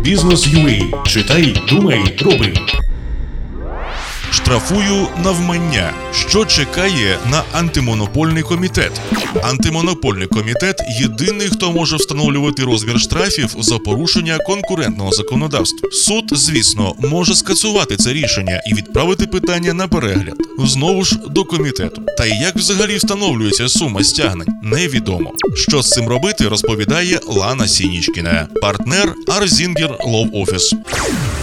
Бізнес UA. Читай, думай, роби. Штрафую навмання, що чекає на антимонопольний комітет. Антимонопольний комітет єдиний, хто може встановлювати розмір штрафів за порушення конкурентного законодавства. Суд, звісно, може скасувати це рішення і відправити питання на перегляд знову ж до комітету. Та й як взагалі встановлюється сума стягнень, невідомо. Що з цим робити, розповідає Лана Сінічкіна, партнер Arzinger Law Office.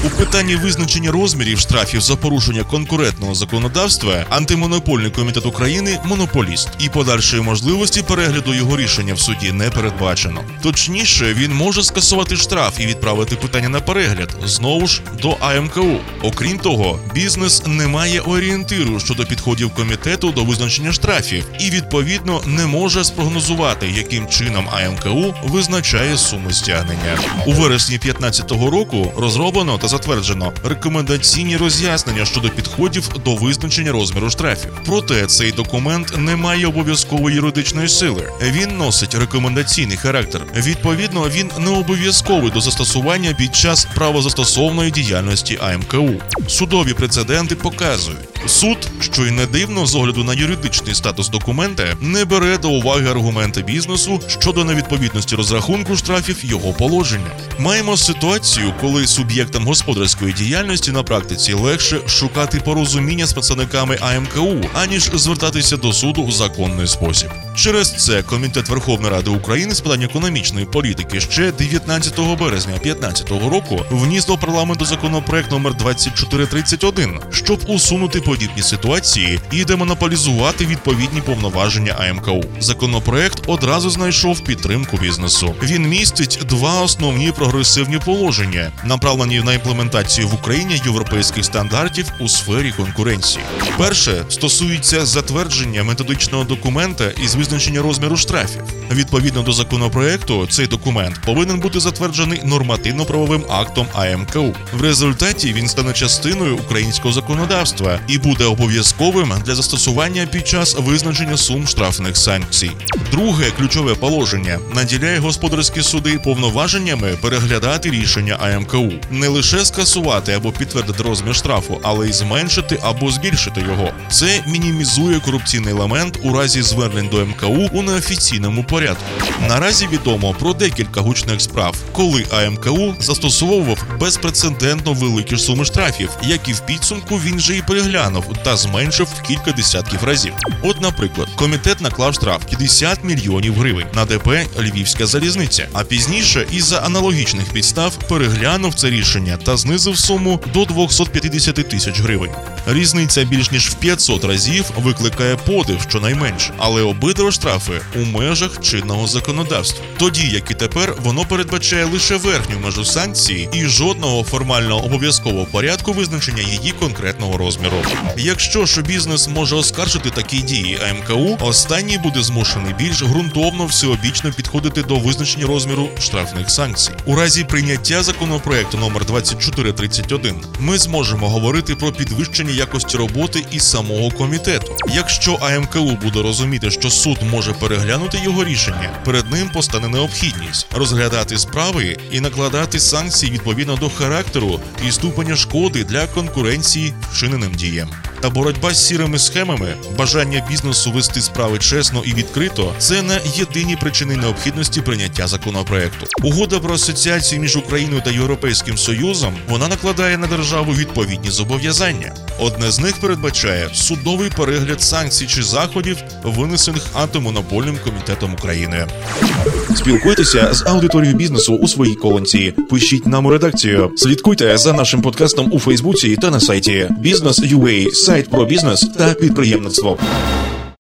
У питанні визначення розмірів штрафів за порушення конкурентного законодавства антимонопольний комітет України монополіст і подальшої можливості перегляду його рішення в суді не передбачено. Точніше, він може скасувати штраф і відправити питання на перегляд знову ж до АМКУ. Окрім того, бізнес не має орієнтиру щодо підходів комітету до визначення штрафів і відповідно не може спрогнозувати, яким чином АМКУ визначає суми стягнення. У вересні 2015 року розроблено та затверджено рекомендаційні роз'яснення щодо підходів до визначення розміру штрафів. Проте цей документ не має обов'язкової юридичної сили. Він носить рекомендаційний характер. Відповідно, він не обов'язковий до застосування під час правозастосовної діяльності АМКУ. Судові прецеденти показують. Суд, що й не дивно з огляду на юридичний статус документа, не бере до уваги аргументи бізнесу щодо невідповідності розрахунку штрафів його положення. Маємо ситуацію, коли суб'єктам господарської діяльності на практиці легше шукати порозуміння з представниками АМКУ, аніж звертатися до суду в законний спосіб. Через це комітет Верховної Ради України з питань економічної політики ще 19 березня 2015 року вніс до парламенту законопроект номер 2431, щоб усунути подібні ситуації і демонополізувати відповідні повноваження АМКУ. Законопроект одразу знайшов підтримку бізнесу. Він містить два основні прогресивні положення, направлені на імплементацію в Україні європейських стандартів у сфері конкуренції. Перше стосується затвердження методичного документа із визначення розміру штрафів. Відповідно до законопроекту, цей документ повинен бути затверджений нормативно-правовим актом АМКУ. В результаті він стане частиною українського законодавства і буде обов'язковим для застосування під час визначення сум штрафних санкцій. Друге ключове положення наділяє господарські суди повноваженнями переглядати рішення АМКУ, не лише скасувати або підтвердити розмір штрафу, але й зменшити або збільшити його. Це мінімізує корупційний елемент у разі звернень до МКУ у неофіційному порядку. Наразі відомо про декілька гучних справ, коли АМКУ застосовував безпрецедентно великі суми штрафів, які в підсумку він же і переглянув та зменшив в кілька десятків разів. От, наприклад, комітет наклав штраф 50 мільйонів гривень на ДП Львівська залізниця, а пізніше із-за аналогічних підстав переглянув це рішення та знизив суму до 250 тисяч гривень. Різниця більш ніж в 500 разів викликає подив щонайменше, але обидва штрафи у межах чинного законодавства. Тоді як і тепер воно передбачає лише верхню межу санкції і жодного формального обов'язкового порядку визначення її конкретного розміру. Якщо ж бізнес може оскаржити такі дії АМКУ, останній буде змушений більш ґрунтовно всеобічно підходити до визначення розміру штрафних санкцій. У разі прийняття законопроекту номер 2431 ми зможемо говорити про підвищення якості роботи і самого комітету. Якщо АМКУ буде розуміти, що суд може переглянути його рішення, перед ним постане необхідність розглядати справи і накладати санкції відповідно до характеру і ступеня шкоди для конкуренції вчиненим діям. Та боротьба з сірими схемами, бажання бізнесу вести справи чесно і відкрито це не єдині причини необхідності прийняття законопроекту. Угода про асоціацію між Україною та Європейським Союзом вона накладає на державу відповідні зобов'язання. Одне з них передбачає судовий перегляд санкцій чи заходів, винесених антимонопольним комітетом України. Спілкуйтеся з аудиторією бізнесу у своїй колонці. Пишіть нам у редакцію. Слідкуйте за нашим подкастом у Фейсбуці та на сайті Бізнес.UA, сайт про бізнес та підприємництво.